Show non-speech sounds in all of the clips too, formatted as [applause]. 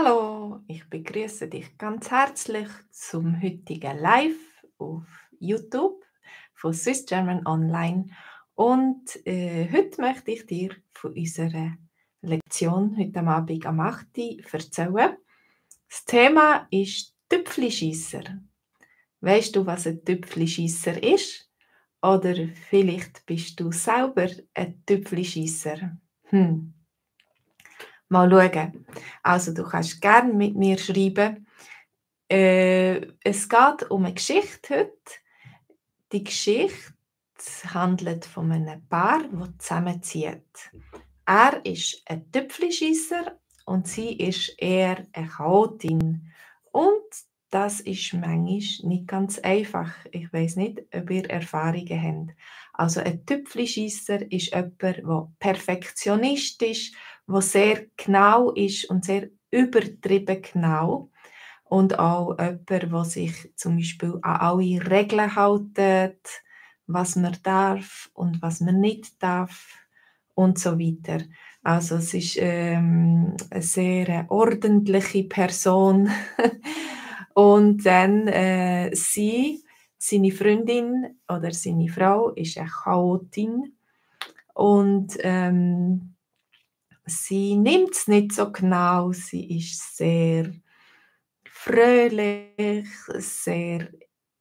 Hallo, ich begrüße dich ganz herzlich zum heutigen Live auf YouTube von Swiss German Online. Und äh, heute möchte ich dir von unserer Lektion heute Abend am 8. erzählen. Das Thema ist Tüpfelschisser. Weißt du, was ein Tüpfelschisser ist? Oder vielleicht bist du selber ein Tüpfelschisser. Hm. Mal schauen. Also du kannst gerne mit mir schreiben. Äh, es geht um eine Geschichte heute. Die Geschichte handelt von einem Paar, das zusammenzieht. Er ist ein Tüpfelschisser und sie ist eher eine Chaotin. Und das ist manchmal nicht ganz einfach. Ich weiß nicht, ob ihr Erfahrungen habt. Also ein Tüpfelschisser ist jemand, der Perfektionist ist, der sehr genau ist und sehr übertrieben genau. Und auch jemand, der sich zum Beispiel an alle Regeln hält, was man darf und was man nicht darf und so weiter. Also es ist ähm, eine sehr ordentliche Person. [laughs] und dann äh, sie, seine Freundin oder seine Frau ist eine Chaotin und ähm, sie nimmt es nicht so genau. Sie ist sehr fröhlich, sehr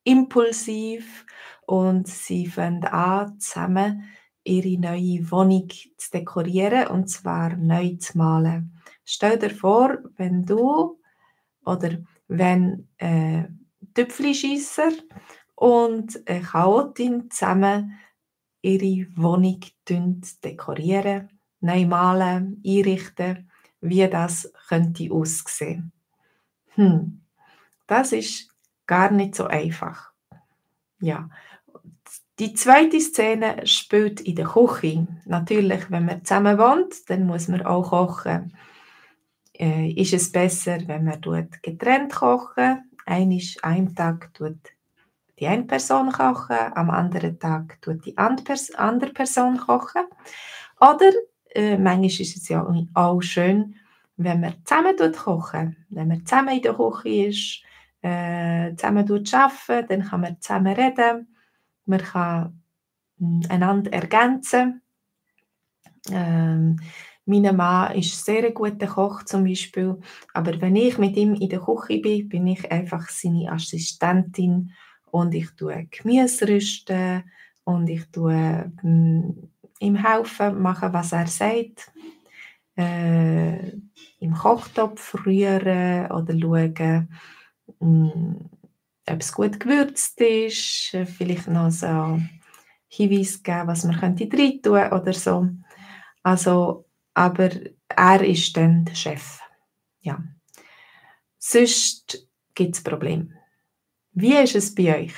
impulsiv und sie fängt an, zusammen ihre neue Wohnung zu dekorieren und zwar neu zu malen. Stell dir vor, wenn du oder wenn äh, Tüpfelschisser und eine Chaotin zusammen ihre Wohnung dekorieren, neu malen, einrichten, wie das könnte aussehen. Hm, das ist gar nicht so einfach. Ja, die zweite Szene spielt in der Küche. Natürlich, wenn man zusammen wohnt, dann muss man auch kochen. Äh, ist es besser, wenn man getrennt kochen? Einisch, einen Tag tut die eine Person kochen, am anderen Tag tut die andere Person kochen. Oder äh, manchmal ist es ja auch schön, wenn man zusammen kochen Wenn man zusammen in der Küche ist, äh, zusammen arbeiten, dann kann man zusammen reden man kann hm, einander ergänzen. Ähm, mein Mann ist sehr ein guter Koch zum Beispiel, aber wenn ich mit ihm in der Küche bin, bin ich einfach seine Assistentin und ich tue Gemüse rüsten und ich tue hm, ihm helfen, machen, was er sagt. Äh, Im Kochtopf rühren oder schauen, mh, hm, ob es gut gewürzt ist, äh, vielleicht noch so Hinweis geben, was man könnte rein tun oder so. Also, aber er ist dann der Chef. Ja. Sonst gibt es Probleme. Wie ist es bei euch?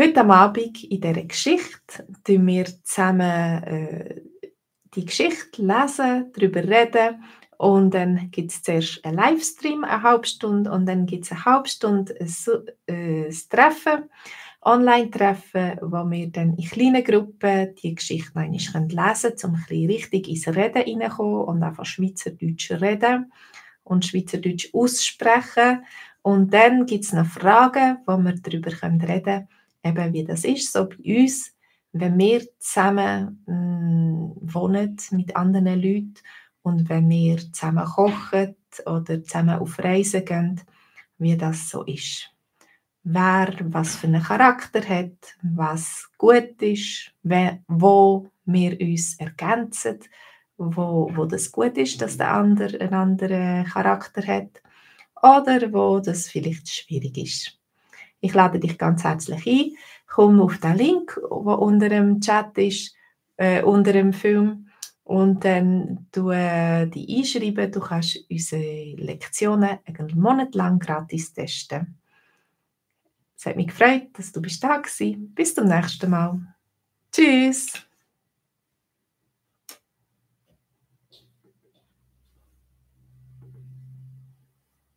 Heute am Abend in dieser Geschichte lesen wir zusammen äh, die Geschichte lesen, darüber reden und dann gibt es zuerst einen Livestream, eine halbe Stunde, und dann gibt es eine halbe Stunde ein, äh, ein Treffen, Online-Treffen, wo wir dann in kleinen Gruppen die Geschichte noch einmal lesen können, um ein bisschen richtig ins Reden hineinzukommen und einfach Schweizerdeutsch reden und Schweizerdeutsch aussprechen. Und dann gibt es noch Fragen, wo wir darüber reden können, eben wie das ist, so bei uns, wenn wir zusammen mh, mm, wohnen mit anderen Leuten und wenn wir zusammen kochen oder zusammen auf Reisen gehen, wie das so ist. Wer was für einen Charakter hat, was gut ist, wo wir uns ergänzen, wo, wo das gut ist, dass der andere einen anderen Charakter hat oder wo das vielleicht schwierig ist. Ich lade dich ganz herzlich ein. Komm auf den Link, der unter dem Chat ist, äh, unter dem Film und dann du äh, die einschreiben. Du kannst unsere Lektionen einen Monat lang gratis testen. Es hat mich gefreut, dass du da bist. Bis zum nächsten Mal. Tschüss.